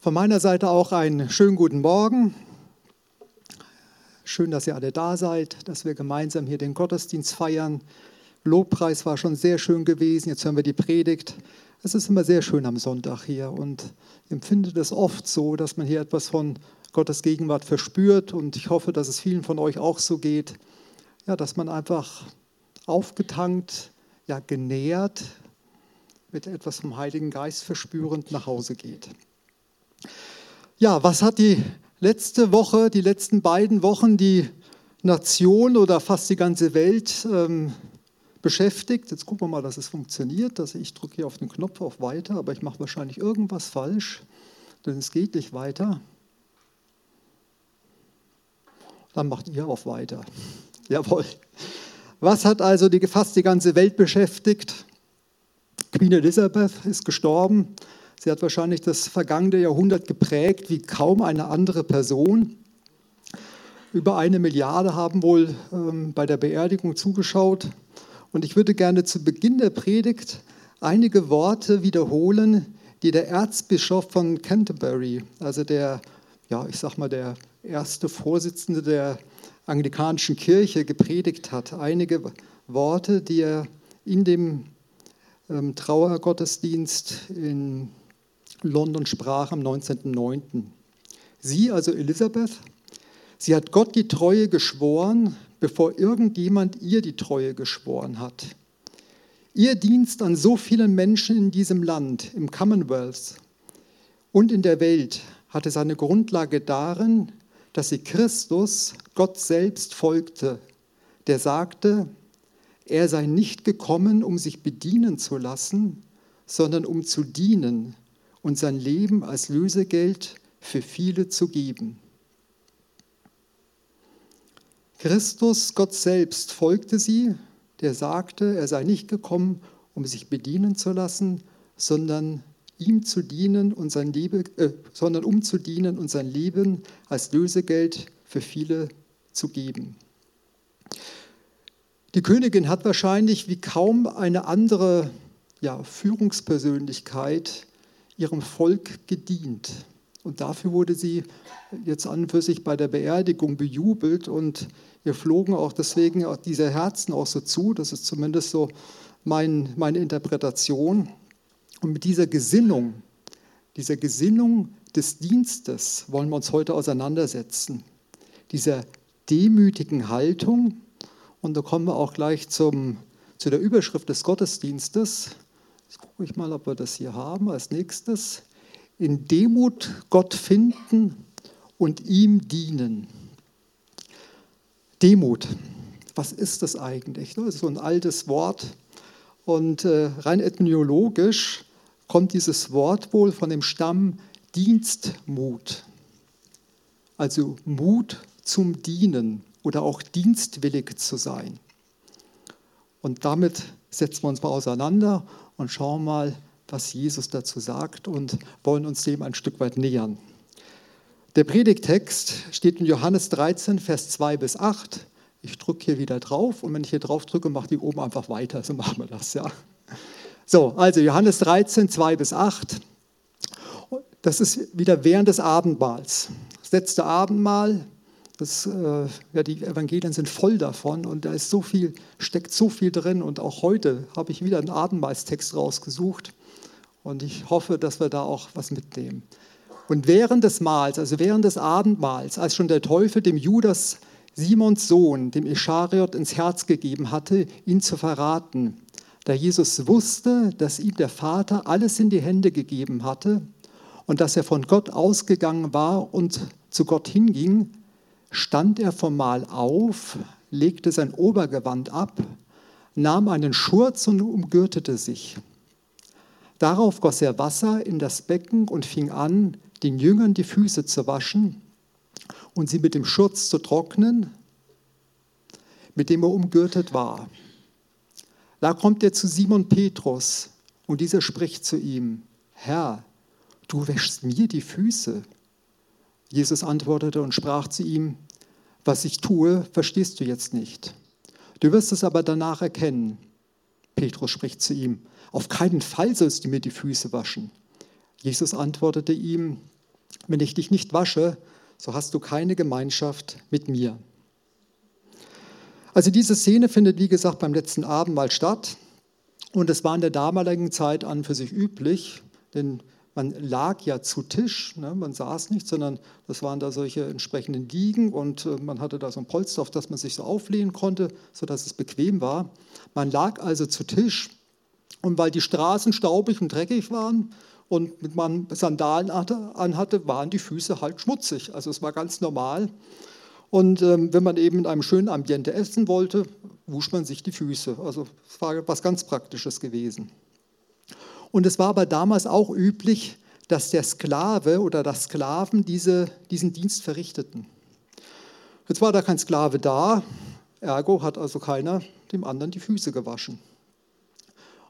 Von meiner Seite auch einen schönen guten Morgen. Schön, dass ihr alle da seid, dass wir gemeinsam hier den Gottesdienst feiern. Lobpreis war schon sehr schön gewesen. Jetzt hören wir die Predigt. Es ist immer sehr schön am Sonntag hier und ich empfinde das oft so, dass man hier etwas von Gottes Gegenwart verspürt und ich hoffe, dass es vielen von euch auch so geht. Ja, dass man einfach aufgetankt, ja, genährt, mit etwas vom Heiligen Geist verspürend nach Hause geht. Ja, was hat die letzte Woche, die letzten beiden Wochen die Nation oder fast die ganze Welt ähm, beschäftigt? Jetzt gucken wir mal, dass es funktioniert. Also ich drücke hier auf den Knopf auf Weiter, aber ich mache wahrscheinlich irgendwas falsch, denn es geht nicht weiter. Dann macht ihr auf Weiter. Jawohl. Was hat also die, fast die ganze Welt beschäftigt? Queen Elizabeth ist gestorben. Sie hat wahrscheinlich das vergangene Jahrhundert geprägt wie kaum eine andere Person. Über eine Milliarde haben wohl ähm, bei der Beerdigung zugeschaut. Und ich würde gerne zu Beginn der Predigt einige Worte wiederholen, die der Erzbischof von Canterbury, also der, ja, ich sag mal, der erste Vorsitzende der anglikanischen Kirche gepredigt hat. Einige Worte, die er in dem ähm, Trauergottesdienst in London sprach am 19.09. Sie, also Elisabeth, sie hat Gott die Treue geschworen, bevor irgendjemand ihr die Treue geschworen hat. Ihr Dienst an so vielen Menschen in diesem Land, im Commonwealth und in der Welt hatte seine Grundlage darin, dass sie Christus, Gott selbst, folgte, der sagte, er sei nicht gekommen, um sich bedienen zu lassen, sondern um zu dienen und sein Leben als Lösegeld für viele zu geben. Christus, Gott selbst, folgte sie, der sagte, er sei nicht gekommen, um sich bedienen zu lassen, sondern ihm zu dienen und sein Leben, äh, sondern um zu dienen und sein Leben als Lösegeld für viele zu geben. Die Königin hat wahrscheinlich wie kaum eine andere ja, Führungspersönlichkeit ihrem Volk gedient. Und dafür wurde sie jetzt an und für sich bei der Beerdigung bejubelt und ihr flogen auch deswegen auch diese Herzen auch so zu. Das ist zumindest so mein, meine Interpretation. Und mit dieser Gesinnung, dieser Gesinnung des Dienstes wollen wir uns heute auseinandersetzen. Dieser demütigen Haltung. Und da kommen wir auch gleich zum, zu der Überschrift des Gottesdienstes. Jetzt gucke ich mal, ob wir das hier haben als nächstes. In Demut Gott finden und ihm dienen. Demut, was ist das eigentlich? Das ist so ein altes Wort. Und äh, rein ethnologisch kommt dieses Wort wohl von dem Stamm Dienstmut. Also Mut zum Dienen oder auch dienstwillig zu sein. Und damit setzen wir uns mal auseinander und schauen mal, was Jesus dazu sagt und wollen uns dem ein Stück weit nähern. Der Predigtext steht in Johannes 13, Vers 2 bis 8. Ich drücke hier wieder drauf und wenn ich hier drauf drücke, macht die oben einfach weiter. So machen wir das, ja. So, also Johannes 13, 2 bis 8. Das ist wieder während des Abendmahls. Das letzte Abendmahl, das, äh, ja, die Evangelien sind voll davon und da ist so viel, steckt so viel drin. Und auch heute habe ich wieder einen Abendmahlstext rausgesucht und ich hoffe, dass wir da auch was mitnehmen. Und während des Mahls, also während des Abendmahls, als schon der Teufel dem Judas, Simons Sohn, dem Ischariot, ins Herz gegeben hatte, ihn zu verraten, da Jesus wusste, dass ihm der Vater alles in die Hände gegeben hatte und dass er von Gott ausgegangen war und zu Gott hinging, stand er vom Mahl auf, legte sein Obergewand ab, nahm einen Schurz und umgürtete sich. Darauf goss er Wasser in das Becken und fing an, den Jüngern die Füße zu waschen und sie mit dem Schurz zu trocknen, mit dem er umgürtet war. Da kommt er zu Simon Petrus und dieser spricht zu ihm, Herr, du wäschst mir die Füße. Jesus antwortete und sprach zu ihm, was ich tue, verstehst du jetzt nicht. Du wirst es aber danach erkennen. Petrus spricht zu ihm, auf keinen Fall sollst du mir die Füße waschen. Jesus antwortete ihm, wenn ich dich nicht wasche, so hast du keine Gemeinschaft mit mir. Also diese Szene findet, wie gesagt, beim letzten Abendmahl statt. Und es war in der damaligen Zeit an für sich üblich, denn man lag ja zu Tisch, ne? man saß nicht, sondern das waren da solche entsprechenden Liegen und äh, man hatte da so ein Polster, auf das man sich so auflehnen konnte, sodass es bequem war. Man lag also zu Tisch und weil die Straßen staubig und dreckig waren und man Sandalen anhatte, waren die Füße halt schmutzig. Also es war ganz normal. Und ähm, wenn man eben in einem schönen Ambiente essen wollte, wusch man sich die Füße. Also es war was ganz Praktisches gewesen. Und es war aber damals auch üblich, dass der Sklave oder das Sklaven diese, diesen Dienst verrichteten. Jetzt war da kein Sklave da, ergo hat also keiner dem anderen die Füße gewaschen.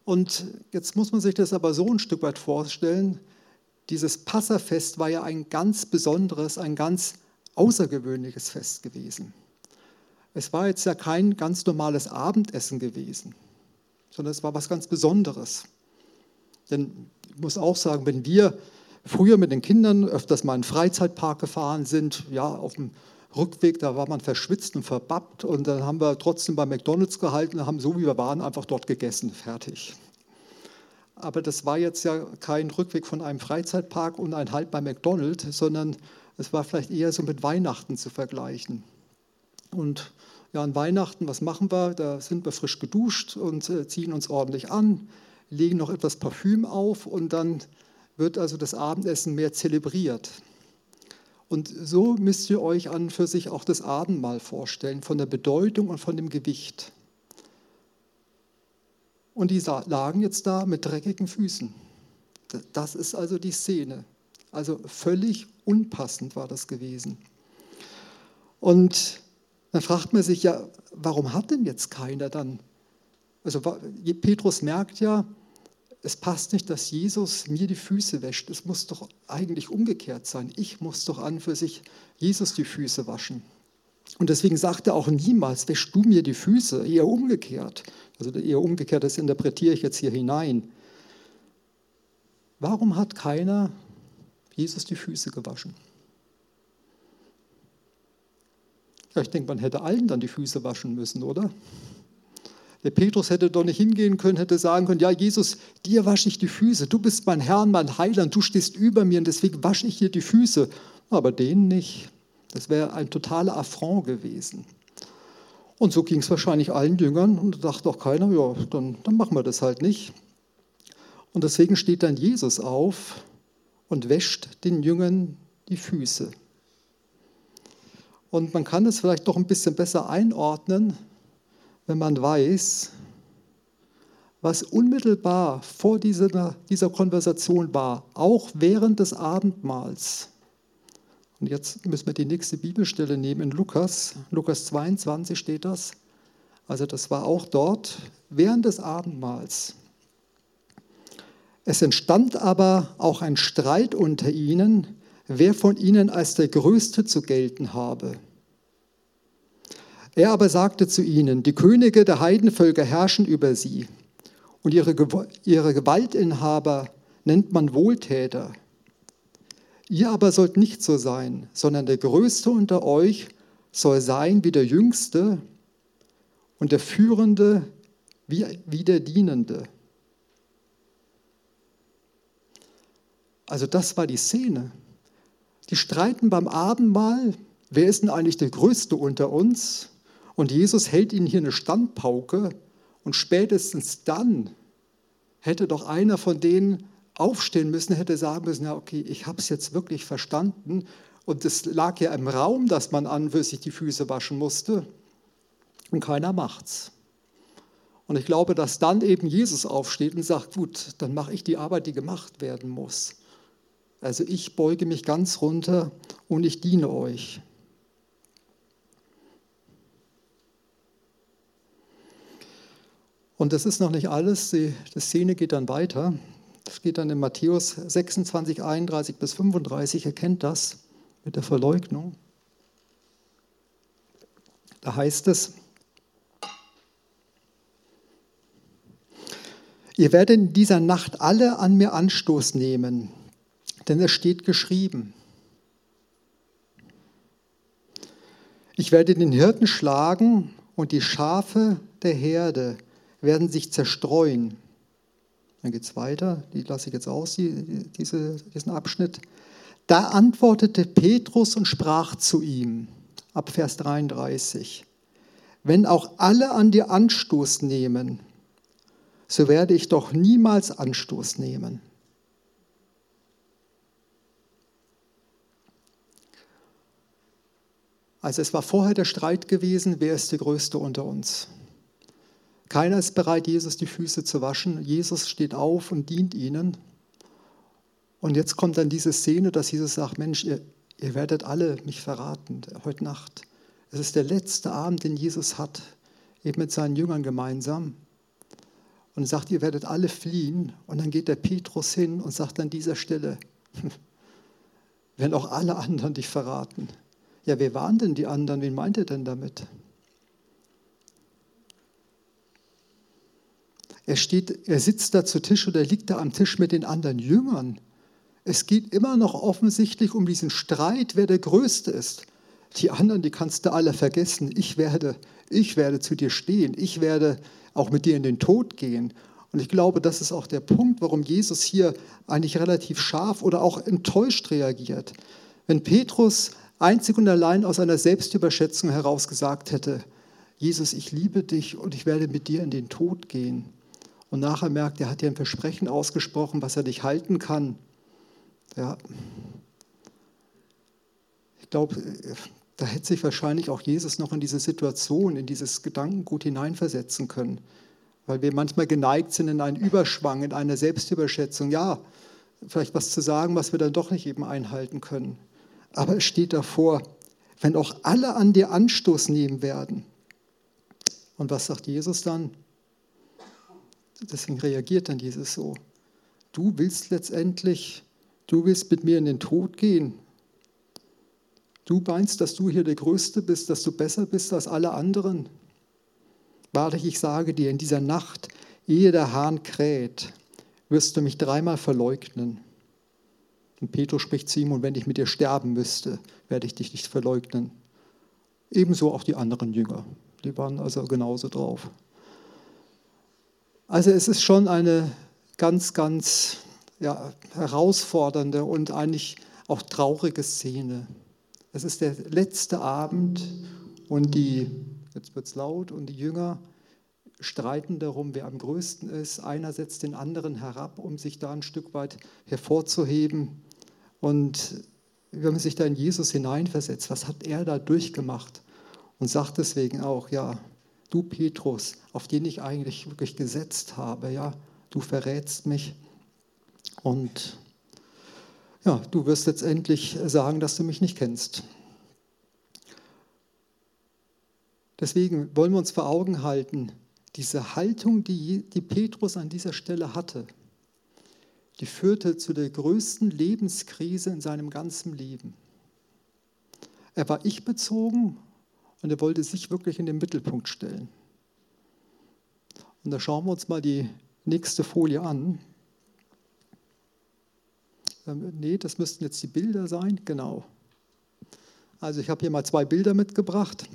Und jetzt muss man sich das aber so ein Stück weit vorstellen, dieses Passafest war ja ein ganz besonderes, ein ganz außergewöhnliches Fest gewesen. Es war jetzt ja kein ganz normales Abendessen gewesen, sondern es war was ganz Besonderes. Denn ich muss auch sagen, wenn wir früher mit den Kindern öfters mal in den Freizeitpark gefahren sind, ja, auf dem Rückweg, da war man verschwitzt und verbappt und dann haben wir trotzdem bei McDonalds gehalten, haben so wie wir waren einfach dort gegessen, fertig. Aber das war jetzt ja kein Rückweg von einem Freizeitpark und ein Halt bei McDonalds, sondern es war vielleicht eher so mit Weihnachten zu vergleichen. Und ja, an Weihnachten, was machen wir? Da sind wir frisch geduscht und äh, ziehen uns ordentlich an, legen noch etwas Parfüm auf und dann wird also das Abendessen mehr zelebriert. Und so müsst ihr euch an für sich auch das Abendmahl vorstellen, von der Bedeutung und von dem Gewicht. Und die lagen jetzt da mit dreckigen Füßen. Das ist also die Szene. Also völlig unpassend war das gewesen. Und dann fragt man sich ja, warum hat denn jetzt keiner dann? Also Petrus merkt ja, es passt nicht, dass Jesus mir die Füße wäscht. Es muss doch eigentlich umgekehrt sein. Ich muss doch an für sich Jesus die Füße waschen. Und deswegen sagt er auch niemals, wäschst du mir die Füße, eher umgekehrt. Also eher umgekehrt, das interpretiere ich jetzt hier hinein. Warum hat keiner Jesus die Füße gewaschen? Ja, ich denke, man hätte allen dann die Füße waschen müssen, oder? Der Petrus hätte doch nicht hingehen können, hätte sagen können, ja Jesus, dir wasche ich die Füße, du bist mein Herr, mein Heiland, du stehst über mir und deswegen wasche ich dir die Füße. Aber denen nicht. Das wäre ein totaler Affront gewesen. Und so ging es wahrscheinlich allen Jüngern und da dachte auch keiner, ja, dann, dann machen wir das halt nicht. Und deswegen steht dann Jesus auf und wäscht den Jüngern die Füße. Und man kann es vielleicht doch ein bisschen besser einordnen, wenn man weiß, was unmittelbar vor dieser, dieser Konversation war, auch während des Abendmahls. Und jetzt müssen wir die nächste Bibelstelle nehmen in Lukas. Lukas 22 steht das. Also das war auch dort während des Abendmahls. Es entstand aber auch ein Streit unter ihnen, wer von ihnen als der Größte zu gelten habe. Er aber sagte zu ihnen, die Könige der Heidenvölker herrschen über sie und ihre, ihre Gewaltinhaber nennt man Wohltäter. Ihr aber sollt nicht so sein, sondern der Größte unter euch soll sein wie der Jüngste und der Führende wie, wie der Dienende. Also das war die Szene. Die streiten beim Abendmahl, wer ist denn eigentlich der Größte unter uns? Und Jesus hält ihnen hier eine Standpauke und spätestens dann hätte doch einer von denen aufstehen müssen, hätte sagen müssen, ja okay, ich habe es jetzt wirklich verstanden und es lag ja im Raum, dass man an für sich die Füße waschen musste und keiner macht's. Und ich glaube, dass dann eben Jesus aufsteht und sagt, gut, dann mache ich die Arbeit, die gemacht werden muss. Also ich beuge mich ganz runter und ich diene euch. Und das ist noch nicht alles, die, die Szene geht dann weiter. Das geht dann in Matthäus 26, 31 bis 35, erkennt das mit der Verleugnung. Da heißt es, Ihr werdet in dieser Nacht alle an mir Anstoß nehmen, denn es steht geschrieben. Ich werde den Hirten schlagen und die Schafe der Herde werden sich zerstreuen. Dann geht es weiter, die lasse ich jetzt aus, die, diese, diesen Abschnitt. Da antwortete Petrus und sprach zu ihm, ab Vers 33, wenn auch alle an dir Anstoß nehmen, so werde ich doch niemals Anstoß nehmen. Also es war vorher der Streit gewesen, wer ist der Größte unter uns. Keiner ist bereit, Jesus die Füße zu waschen. Jesus steht auf und dient ihnen. Und jetzt kommt dann diese Szene, dass Jesus sagt, Mensch, ihr, ihr werdet alle mich verraten heute Nacht. Es ist der letzte Abend, den Jesus hat, eben mit seinen Jüngern gemeinsam. Und sagt, ihr werdet alle fliehen. Und dann geht der Petrus hin und sagt an dieser Stelle, wenn auch alle anderen dich verraten. Ja, wer waren denn die anderen? Wen meint er denn damit? Er, steht, er sitzt da zu Tisch oder liegt da am Tisch mit den anderen Jüngern. Es geht immer noch offensichtlich um diesen Streit, wer der Größte ist. Die anderen, die kannst du alle vergessen. Ich werde, ich werde zu dir stehen. Ich werde auch mit dir in den Tod gehen. Und ich glaube, das ist auch der Punkt, warum Jesus hier eigentlich relativ scharf oder auch enttäuscht reagiert. Wenn Petrus einzig und allein aus einer Selbstüberschätzung heraus gesagt hätte, Jesus, ich liebe dich und ich werde mit dir in den Tod gehen, und nachher merkt, er hat ja ein Versprechen ausgesprochen, was er nicht halten kann. Ja. Ich glaube, da hätte sich wahrscheinlich auch Jesus noch in diese Situation, in dieses Gedankengut hineinversetzen können. Weil wir manchmal geneigt sind in einen Überschwang, in eine Selbstüberschätzung. Ja, vielleicht was zu sagen, was wir dann doch nicht eben einhalten können. Aber es steht davor, wenn auch alle an dir Anstoß nehmen werden. Und was sagt Jesus dann? Deswegen reagiert dann Jesus so. Du willst letztendlich, du willst mit mir in den Tod gehen. Du meinst, dass du hier der Größte bist, dass du besser bist als alle anderen. Wahrlich, ich sage dir, in dieser Nacht, ehe der Hahn kräht, wirst du mich dreimal verleugnen. Und Petrus spricht zu ihm, und wenn ich mit dir sterben müsste, werde ich dich nicht verleugnen. Ebenso auch die anderen Jünger. Die waren also genauso drauf. Also es ist schon eine ganz, ganz ja, herausfordernde und eigentlich auch traurige Szene. Es ist der letzte Abend und die, jetzt wird es laut, und die Jünger streiten darum, wer am größten ist. Einer setzt den anderen herab, um sich da ein Stück weit hervorzuheben. Und wenn man sich da in Jesus hineinversetzt, was hat er da durchgemacht? Und sagt deswegen auch, ja, du Petrus, auf den ich eigentlich wirklich gesetzt habe, ja, du verrätst mich und ja, du wirst letztendlich sagen, dass du mich nicht kennst. Deswegen wollen wir uns vor Augen halten, diese Haltung, die, die Petrus an dieser Stelle hatte, die führte zu der größten Lebenskrise in seinem ganzen Leben. Er war ich bezogen und er wollte sich wirklich in den Mittelpunkt stellen. Und da schauen wir uns mal die nächste Folie an. Ähm, nee, das müssten jetzt die Bilder sein, genau. Also ich habe hier mal zwei Bilder mitgebracht.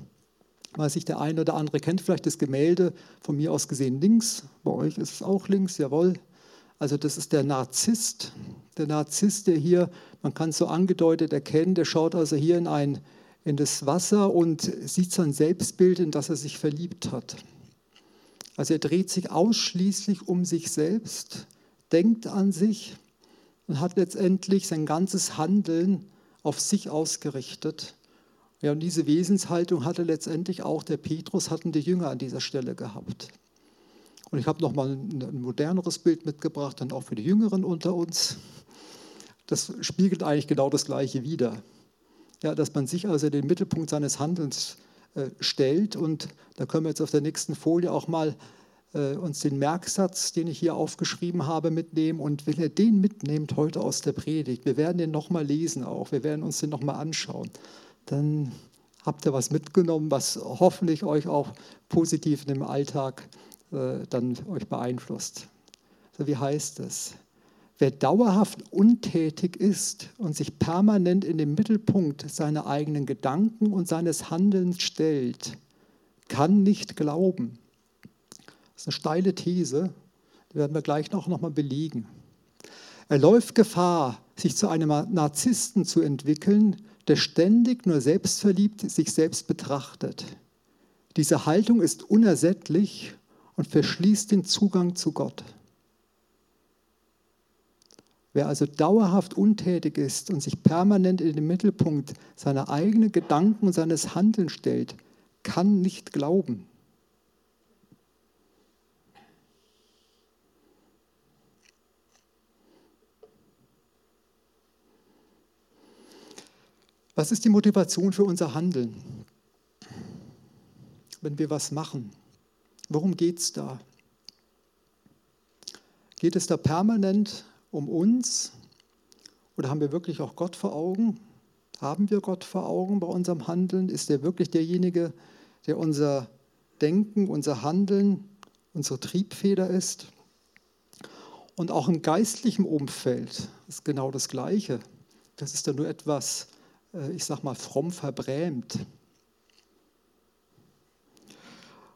Weiß ich, der eine oder andere kennt vielleicht das Gemälde, von mir aus gesehen links. Bei euch ist es auch links, jawohl. Also das ist der Narzisst. Der Narzisst, der hier, man kann es so angedeutet erkennen, der schaut also hier in ein in das Wasser und sieht sein Selbstbild, in das er sich verliebt hat. Also er dreht sich ausschließlich um sich selbst, denkt an sich und hat letztendlich sein ganzes Handeln auf sich ausgerichtet. Ja, und diese Wesenshaltung hatte letztendlich auch der Petrus, hatten die Jünger an dieser Stelle gehabt. Und ich habe nochmal ein moderneres Bild mitgebracht, dann auch für die Jüngeren unter uns. Das spiegelt eigentlich genau das Gleiche wider ja, dass man sich also den Mittelpunkt seines Handelns äh, stellt. Und da können wir jetzt auf der nächsten Folie auch mal äh, uns den Merksatz, den ich hier aufgeschrieben habe, mitnehmen. Und wenn ihr den mitnehmt heute aus der Predigt, wir werden den nochmal lesen auch, wir werden uns den nochmal anschauen, dann habt ihr was mitgenommen, was hoffentlich euch auch positiv in dem Alltag äh, dann euch beeinflusst. So, wie heißt es? Wer dauerhaft untätig ist und sich permanent in den Mittelpunkt seiner eigenen Gedanken und seines Handelns stellt, kann nicht glauben. Das ist eine steile These, die werden wir gleich noch, noch mal belegen. Er läuft Gefahr, sich zu einem Narzissten zu entwickeln, der ständig nur selbstverliebt sich selbst betrachtet. Diese Haltung ist unersättlich und verschließt den Zugang zu Gott. Wer also dauerhaft untätig ist und sich permanent in den Mittelpunkt seiner eigenen Gedanken und seines Handelns stellt, kann nicht glauben. Was ist die Motivation für unser Handeln, wenn wir was machen? Worum geht es da? Geht es da permanent um uns oder haben wir wirklich auch Gott vor Augen? Haben wir Gott vor Augen bei unserem Handeln? Ist er wirklich derjenige, der unser Denken, unser Handeln, unsere Triebfeder ist? Und auch im geistlichen Umfeld ist genau das Gleiche. Das ist dann nur etwas äh, ich sag mal, fromm verbrämt.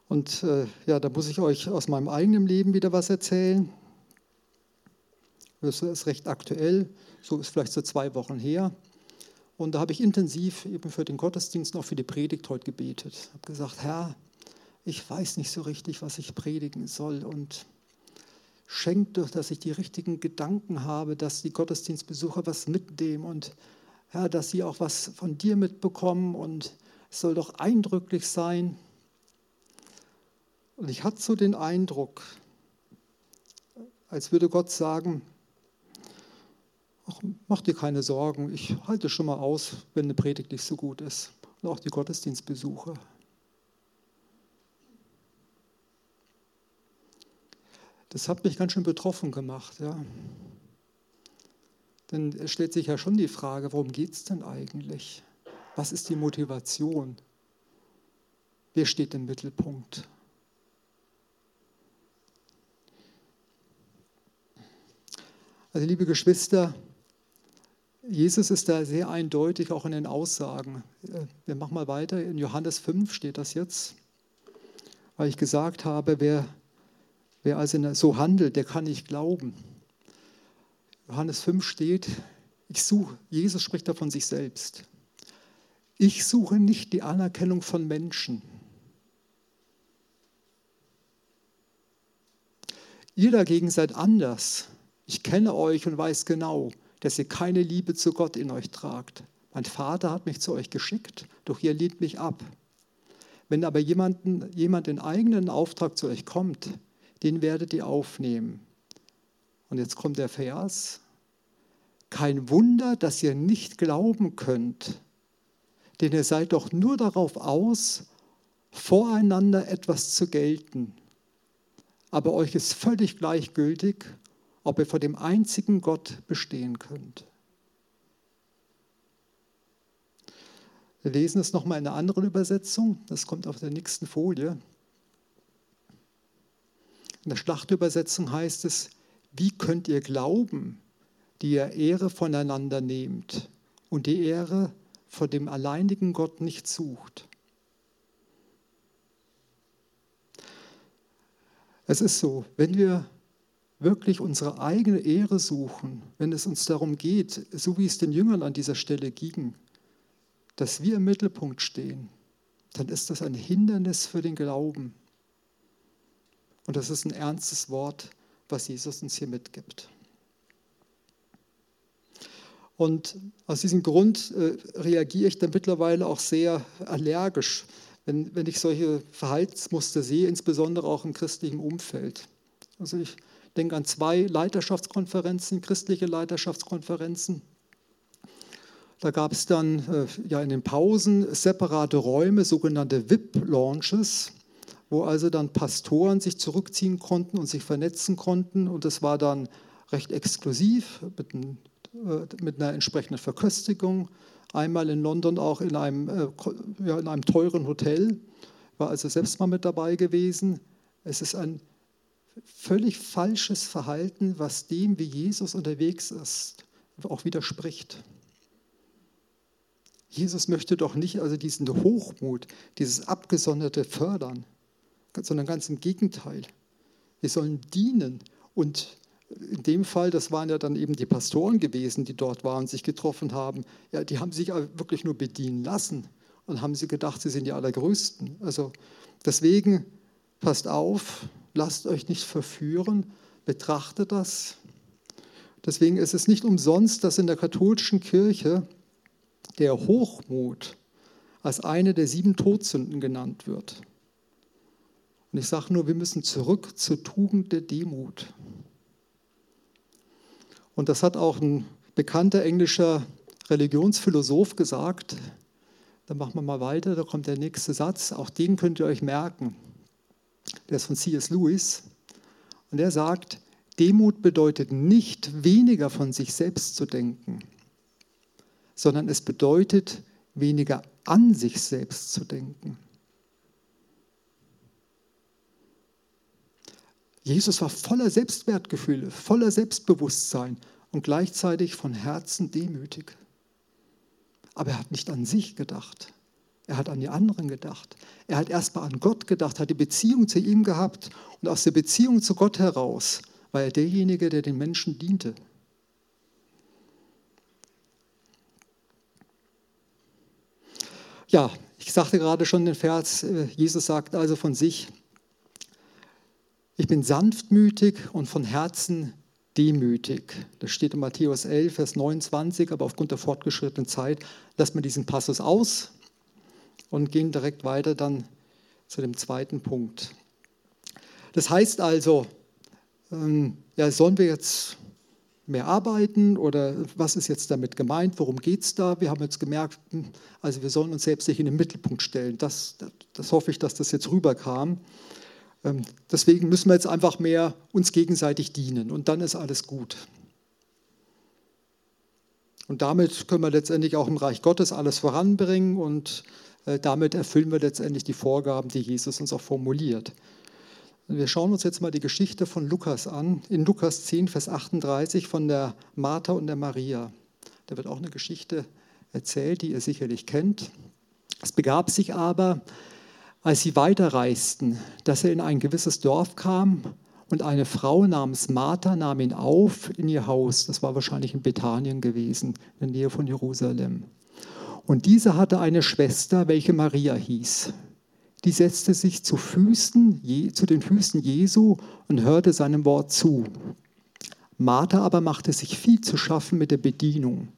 Und äh, ja, da muss ich euch aus meinem eigenen Leben wieder was erzählen. Das ist recht aktuell, so ist vielleicht so zwei Wochen her. Und da habe ich intensiv eben für den Gottesdienst und auch für die Predigt heute gebetet. Ich habe gesagt, Herr, ich weiß nicht so richtig, was ich predigen soll und schenk doch, dass ich die richtigen Gedanken habe, dass die Gottesdienstbesucher was mitnehmen und ja, dass sie auch was von dir mitbekommen und es soll doch eindrücklich sein. Und ich hatte so den Eindruck, als würde Gott sagen, ach, mach dir keine Sorgen, ich halte schon mal aus, wenn eine Predigt nicht so gut ist. Und auch die Gottesdienstbesuche. Das hat mich ganz schön betroffen gemacht. Ja. Denn es stellt sich ja schon die Frage, worum geht es denn eigentlich? Was ist die Motivation? Wer steht im Mittelpunkt? Also liebe Geschwister, Jesus ist da sehr eindeutig auch in den Aussagen. Wir machen mal weiter. In Johannes 5 steht das jetzt, weil ich gesagt habe, wer, wer also so handelt, der kann nicht glauben. Johannes 5 steht, ich suche, Jesus spricht da von sich selbst. Ich suche nicht die Anerkennung von Menschen. Ihr dagegen seid anders. Ich kenne euch und weiß genau, dass ihr keine Liebe zu Gott in euch tragt. Mein Vater hat mich zu euch geschickt, doch ihr lehnt mich ab. Wenn aber jemanden, jemand in eigenen Auftrag zu euch kommt, den werdet ihr aufnehmen. Und jetzt kommt der Vers. Kein Wunder, dass ihr nicht glauben könnt, denn ihr seid doch nur darauf aus, voreinander etwas zu gelten. Aber euch ist völlig gleichgültig, ob ihr vor dem einzigen Gott bestehen könnt. Wir lesen es nochmal in einer anderen Übersetzung. Das kommt auf der nächsten Folie. In der Schlachtübersetzung heißt es, wie könnt ihr glauben, die ihr Ehre voneinander nehmt und die Ehre vor dem alleinigen Gott nicht sucht? Es ist so, wenn wir wirklich unsere eigene Ehre suchen, wenn es uns darum geht, so wie es den Jüngern an dieser Stelle ging, dass wir im Mittelpunkt stehen, dann ist das ein Hindernis für den Glauben. Und das ist ein ernstes Wort, was Jesus uns hier mitgibt. Und aus diesem Grund äh, reagiere ich dann mittlerweile auch sehr allergisch, wenn, wenn ich solche Verhaltensmuster sehe, insbesondere auch im christlichen Umfeld. Also ich denke an zwei Leiterschaftskonferenzen, christliche Leiterschaftskonferenzen. Da gab es dann äh, ja in den Pausen separate Räume, sogenannte VIP-Launches wo also dann Pastoren sich zurückziehen konnten und sich vernetzen konnten. Und das war dann recht exklusiv mit, ein, äh, mit einer entsprechenden Verköstigung. Einmal in London auch in einem, äh, ja, in einem teuren Hotel, war also selbst mal mit dabei gewesen. Es ist ein völlig falsches Verhalten, was dem, wie Jesus unterwegs ist, auch widerspricht. Jesus möchte doch nicht also diesen Hochmut, dieses Abgesonderte fördern, sondern ganz im Gegenteil. Wir sollen dienen und in dem Fall, das waren ja dann eben die Pastoren gewesen, die dort waren, sich getroffen haben. Ja, die haben sich wirklich nur bedienen lassen und haben sie gedacht, sie sind die Allergrößten. Also deswegen passt auf, lasst euch nicht verführen, betrachtet das. Deswegen ist es nicht umsonst, dass in der katholischen Kirche der Hochmut als eine der sieben Todsünden genannt wird. Und ich sage nur, wir müssen zurück zur Tugend der Demut. Und das hat auch ein bekannter englischer Religionsphilosoph gesagt. Dann machen wir mal weiter, da kommt der nächste Satz. Auch den könnt ihr euch merken. Der ist von C.S. Lewis. Und er sagt, Demut bedeutet nicht weniger von sich selbst zu denken, sondern es bedeutet weniger an sich selbst zu denken. Jesus war voller Selbstwertgefühle, voller Selbstbewusstsein und gleichzeitig von Herzen demütig. Aber er hat nicht an sich gedacht. Er hat an die anderen gedacht. Er hat erstmal an Gott gedacht, hat die Beziehung zu ihm gehabt und aus der Beziehung zu Gott heraus war er derjenige, der den Menschen diente. Ja, ich sagte gerade schon den Vers, äh, Jesus sagt also von sich, ich bin sanftmütig und von Herzen demütig. Das steht in Matthäus 11, Vers 29, aber aufgrund der fortgeschrittenen Zeit lassen wir diesen Passus aus und gehen direkt weiter dann zu dem zweiten Punkt. Das heißt also, ähm, ja, sollen wir jetzt mehr arbeiten oder was ist jetzt damit gemeint, worum geht es da? Wir haben jetzt gemerkt, hm, also wir sollen uns selbst nicht in den Mittelpunkt stellen. Das, das, das hoffe ich, dass das jetzt rüberkam. Ähm, deswegen müssen wir jetzt einfach mehr uns gegenseitig dienen und dann ist alles gut. Und damit können wir letztendlich auch im Reich Gottes alles voranbringen und damit erfüllen wir letztendlich die Vorgaben, die Jesus uns auch formuliert. Wir schauen uns jetzt mal die Geschichte von Lukas an, in Lukas 10, Vers 38 von der Martha und der Maria. Da wird auch eine Geschichte erzählt, die ihr sicherlich kennt. Es begab sich aber, als sie weiterreisten, dass er in ein gewisses Dorf kam und eine Frau namens Martha nahm ihn auf in ihr Haus. Das war wahrscheinlich in Bethanien gewesen, in der Nähe von Jerusalem. Und diese hatte eine Schwester, welche Maria hieß. Die setzte sich zu, Füßen, zu den Füßen Jesu und hörte seinem Wort zu. Martha aber machte sich viel zu schaffen mit der Bedienung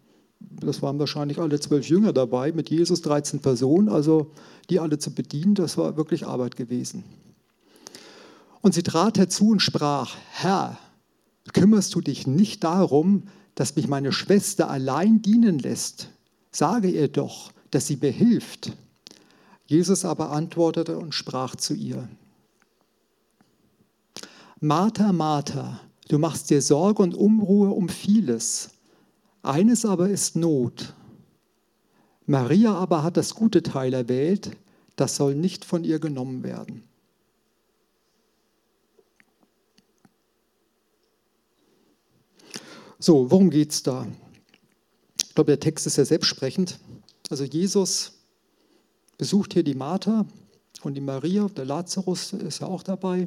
das waren wahrscheinlich alle zwölf Jünger dabei, mit Jesus 13 Personen, also die alle zu bedienen, das war wirklich Arbeit gewesen. Und sie trat herzu und sprach, Herr, kümmerst du dich nicht darum, dass mich meine Schwester allein dienen lässt? Sage ihr doch, dass sie mir hilft. Jesus aber antwortete und sprach zu ihr, Martha, Martha, du machst dir Sorge und Unruhe um vieles eines aber ist Not. Maria aber hat das gute Teil erwählt, das soll nicht von ihr genommen werden. So, worum geht es da? Ich glaube, der Text ist ja selbstsprechend. Also Jesus besucht hier die Martha und die Maria, der Lazarus ist ja auch dabei.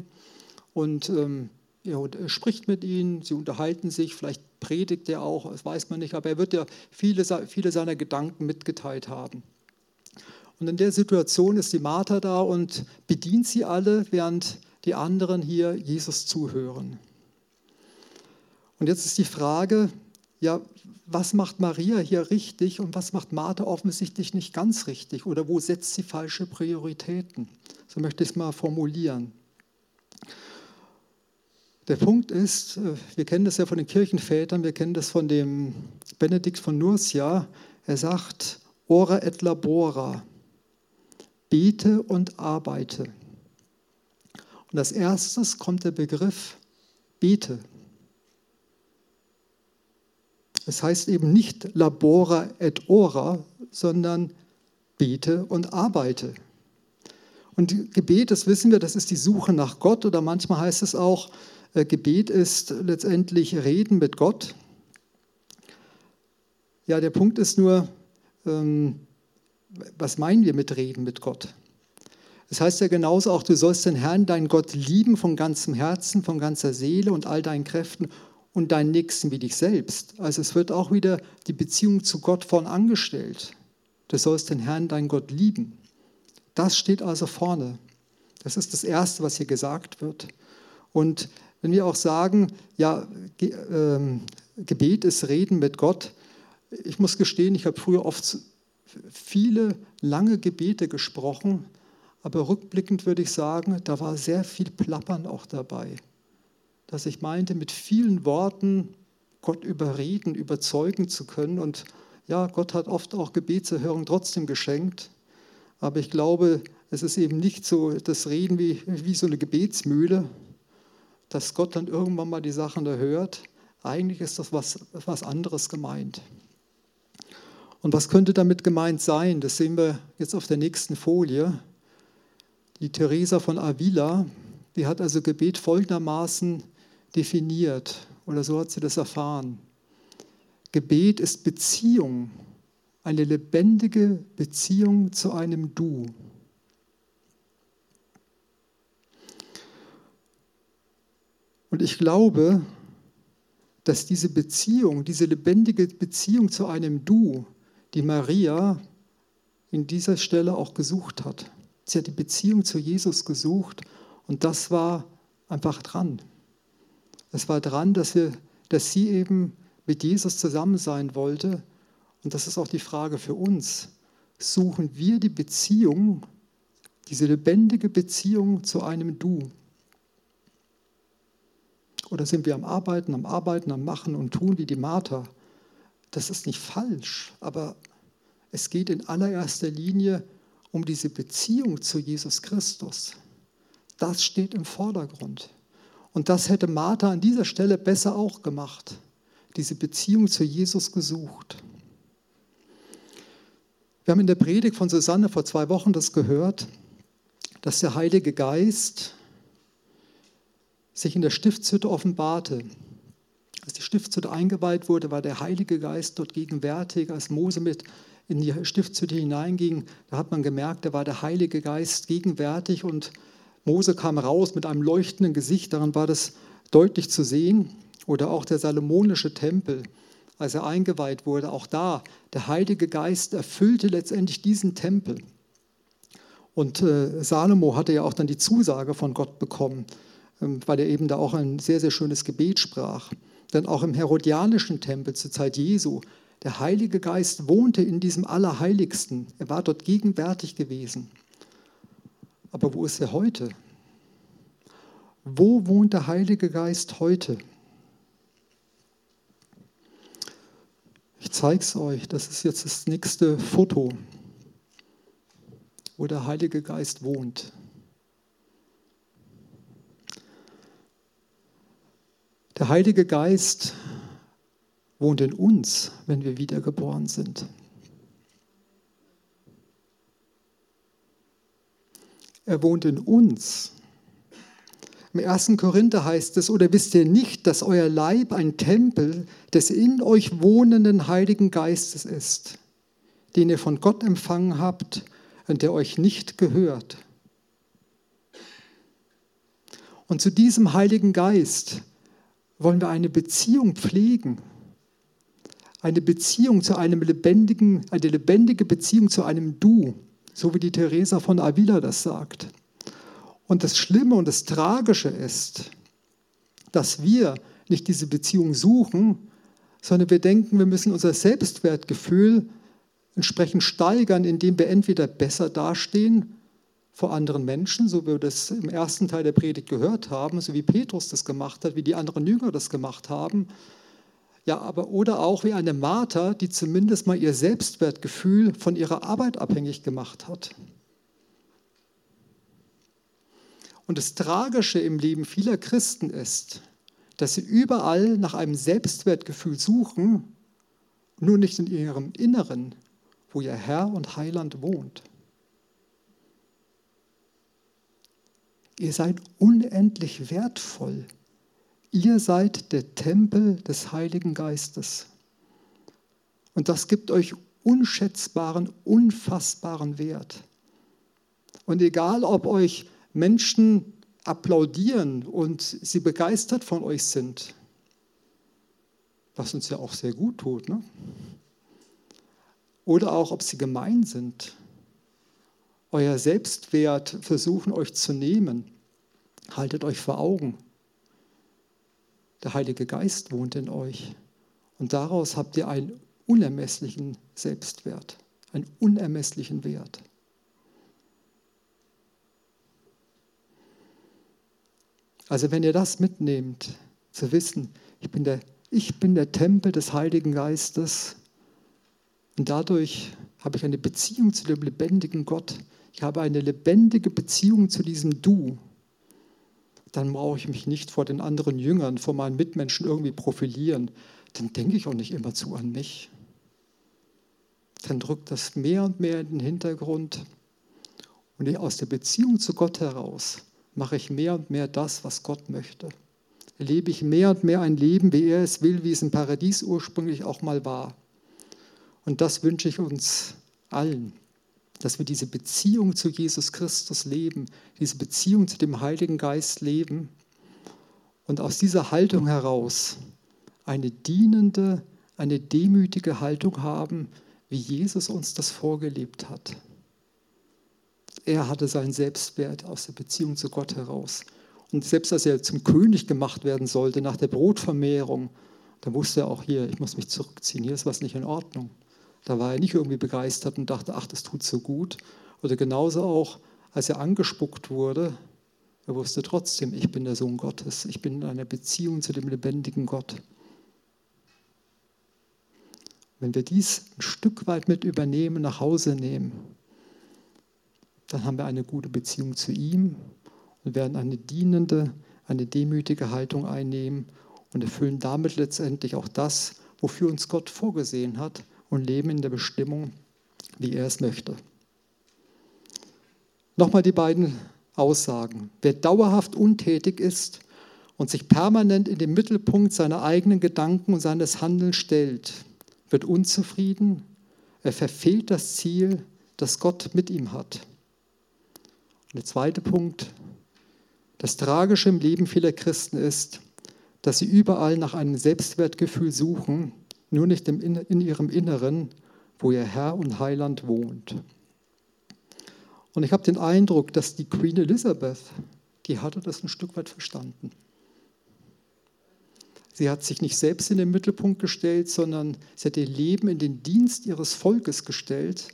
Und ähm, er spricht mit ihnen, sie unterhalten sich, vielleicht predigt er auch, das weiß man nicht, aber er wird ja viele, viele seiner Gedanken mitgeteilt haben. Und in der Situation ist die Martha da und bedient sie alle, während die anderen hier Jesus zuhören. Und jetzt ist die Frage, ja, was macht Maria hier richtig und was macht Martha offensichtlich nicht ganz richtig oder wo setzt sie falsche Prioritäten? So möchte ich es mal formulieren. Der Punkt ist, äh, wir kennen das ja von den Kirchenvätern, wir kennen das von dem Benedikt von Nursia. Er sagt, ora et labora, bete und arbeite. Und als erstes kommt der Begriff bete. Es heißt eben nicht labora et ora, sondern bete und arbeite. Und Gebet, das wissen wir, das ist die Suche nach Gott oder manchmal heißt es auch, äh, Gebet ist letztendlich Reden mit Gott. Ja, der Punkt ist nur, ähm, was meinen wir mit Reden mit Gott? Es das heißt ja genauso auch, du sollst den Herrn, deinen Gott lieben von ganzem Herzen, von ganzer Seele und all deinen Kräften und deinen Nächsten wie dich selbst. Also es wird auch wieder die Beziehung zu Gott vorn angestellt. Du sollst den Herrn, deinen Gott lieben. Das steht also vorne. Das ist das Erste, was hier gesagt wird. Und wenn wir auch sagen, ja, ähm, Gebet ist Reden mit Gott, ich muss gestehen, ich habe früher oft viele lange Gebete gesprochen, aber rückblickend würde ich sagen, da war sehr viel Plappern auch dabei. Dass ich meinte, mit vielen Worten Gott überreden, überzeugen zu können. Und ja, Gott hat oft auch Gebetserhörung trotzdem geschenkt. Aber ich glaube, es ist eben nicht so das Reden wie, wie so eine Gebetsmühle, dass Gott dann irgendwann mal die Sachen erhört. Eigentlich ist das was, was anderes gemeint. Und was könnte damit gemeint sein? Das sehen wir jetzt auf der nächsten Folie. Die Teresa von Avila, die hat also Gebet folgendermaßen definiert, oder so hat sie das erfahren. Gebet ist Beziehung, eine lebendige Beziehung zu einem Du. Und ich glaube, dass diese Beziehung, diese lebendige Beziehung zu einem Du, die Maria in dieser Stelle auch gesucht hat. Sie hat die Beziehung zu Jesus gesucht und das war einfach dran. Es war dran, dass, wir, dass sie eben mit Jesus zusammen sein wollte. Und das ist auch die Frage für uns. Suchen wir die Beziehung, diese lebendige Beziehung zu einem Du? Oder sind wir am Arbeiten, am Arbeiten, am Machen und Tun wie die Martha? Das ist nicht falsch, aber es geht in allererster Linie um diese Beziehung zu Jesus Christus. Das steht im Vordergrund. Und das hätte Martha an dieser Stelle besser auch gemacht, diese Beziehung zu Jesus gesucht. Wir haben in der Predigt von Susanne vor zwei Wochen das gehört, dass der Heilige Geist sich in der Stiftshütte offenbarte. Als die Stiftshütte eingeweiht wurde, war der Heilige Geist dort gegenwärtig. Als Mose mit in die Stiftshütte hineinging, da hat man gemerkt, da war der Heilige Geist gegenwärtig und Mose kam raus mit einem leuchtenden Gesicht, daran war das deutlich zu sehen. Oder auch der salomonische Tempel, als er eingeweiht wurde, auch da, der Heilige Geist erfüllte letztendlich diesen Tempel. Und äh, Salomo hatte ja auch dann die Zusage von Gott bekommen, ähm, weil er eben da auch ein sehr, sehr schönes Gebet sprach. Denn auch im herodianischen Tempel zur Zeit Jesu, der Heilige Geist wohnte in diesem Allerheiligsten. Er war dort gegenwärtig gewesen. Aber wo ist er heute? Wo wohnt der Heilige Geist heute? Ich zeige es euch. Das ist jetzt das nächste Foto, wo der Heilige Geist wohnt. Der Heilige Geist wohnt in uns, wenn wir wiedergeboren sind. Er wohnt in uns. Im 1. Korinther heißt es, oder wisst ihr nicht, dass euer Leib ein Tempel des in euch wohnenden Heiligen Geistes ist, den ihr von Gott empfangen habt und der euch nicht gehört. Und zu diesem Heiligen Geist wollen wir eine Beziehung pflegen. Eine Beziehung zu einem lebendigen, eine lebendige Beziehung zu einem Du, so wie die Teresa von Avila das sagt. Und das Schlimme und das Tragische ist, dass wir nicht diese Beziehung suchen, sondern wir denken, wir müssen unser Selbstwertgefühl entsprechend steigern, indem wir entweder besser dastehen vor anderen Menschen, so wie wir das im ersten Teil der Predigt gehört haben, so wie Petrus das gemacht hat, wie die anderen Jünger das gemacht haben. Ja, aber oder auch wie eine Martha, die zumindest mal ihr Selbstwertgefühl von ihrer Arbeit abhängig gemacht hat. Und das Tragische im Leben vieler Christen ist, dass sie überall nach einem Selbstwertgefühl suchen, nur nicht in ihrem Inneren, wo ihr Herr und Heiland wohnt. Ihr seid unendlich wertvoll. Ihr seid der Tempel des Heiligen Geistes. Und das gibt euch unschätzbaren, unfassbaren Wert. Und egal, ob euch Menschen applaudieren und sie begeistert von euch sind, was uns ja auch sehr gut tut, ne? oder auch, ob sie gemein sind, euer Selbstwert versuchen euch zu nehmen, haltet euch vor Augen. Der Heilige Geist wohnt in euch und daraus habt ihr einen unermesslichen Selbstwert, einen unermesslichen Wert. Also wenn ihr das mitnehmt, zu wissen, ich bin der, ich bin der Tempel des Heiligen Geistes und dadurch habe ich eine Beziehung zu dem lebendigen Gott. Ich habe eine lebendige Beziehung zu diesem Du. Dann brauche ich mich nicht vor den anderen Jüngern, vor meinen Mitmenschen irgendwie profilieren. Dann denke ich auch nicht immer zu an mich. Dann drückt das mehr und mehr in den Hintergrund. Und aus der Beziehung zu Gott heraus mache ich mehr und mehr das, was Gott möchte. Lebe ich mehr und mehr ein Leben, wie er es will, wie es im Paradies ursprünglich auch mal war. Und das wünsche ich uns allen, dass wir diese Beziehung zu Jesus Christus leben, diese Beziehung zu dem Heiligen Geist leben und aus dieser Haltung heraus eine dienende, eine demütige Haltung haben, wie Jesus uns das vorgelebt hat. Er hatte seinen Selbstwert aus der Beziehung zu Gott heraus. Und selbst als er zum König gemacht werden sollte nach der Brotvermehrung, da wusste er auch hier, ich muss mich zurückziehen, hier ist was nicht in Ordnung. Da war er nicht irgendwie begeistert und dachte, ach, das tut so gut. Oder genauso auch, als er angespuckt wurde, er wusste trotzdem, ich bin der Sohn Gottes, ich bin in einer Beziehung zu dem lebendigen Gott. Wenn wir dies ein Stück weit mit übernehmen, nach Hause nehmen, dann haben wir eine gute Beziehung zu ihm und werden eine dienende, eine demütige Haltung einnehmen und erfüllen damit letztendlich auch das, wofür uns Gott vorgesehen hat und leben in der Bestimmung, wie er es möchte. Nochmal die beiden Aussagen. Wer dauerhaft untätig ist und sich permanent in den Mittelpunkt seiner eigenen Gedanken und seines Handelns stellt, wird unzufrieden, er verfehlt das Ziel, das Gott mit ihm hat. Der zweite Punkt, das Tragische im Leben vieler Christen ist, dass sie überall nach einem Selbstwertgefühl suchen, nur nicht in ihrem Inneren, wo ihr Herr und Heiland wohnt. Und ich habe den Eindruck, dass die Queen Elizabeth, die hatte das ein Stück weit verstanden. Sie hat sich nicht selbst in den Mittelpunkt gestellt, sondern sie hat ihr Leben in den Dienst ihres Volkes gestellt,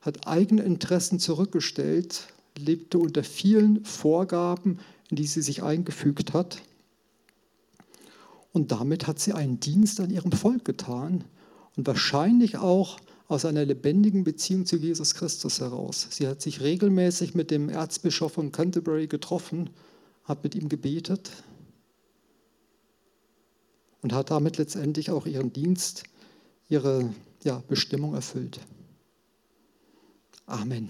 hat eigene Interessen zurückgestellt lebte unter vielen Vorgaben, in die sie sich eingefügt hat. Und damit hat sie einen Dienst an ihrem Volk getan und wahrscheinlich auch aus einer lebendigen Beziehung zu Jesus Christus heraus. Sie hat sich regelmäßig mit dem Erzbischof von Canterbury getroffen, hat mit ihm gebetet und hat damit letztendlich auch ihren Dienst, ihre ja, Bestimmung erfüllt. Amen.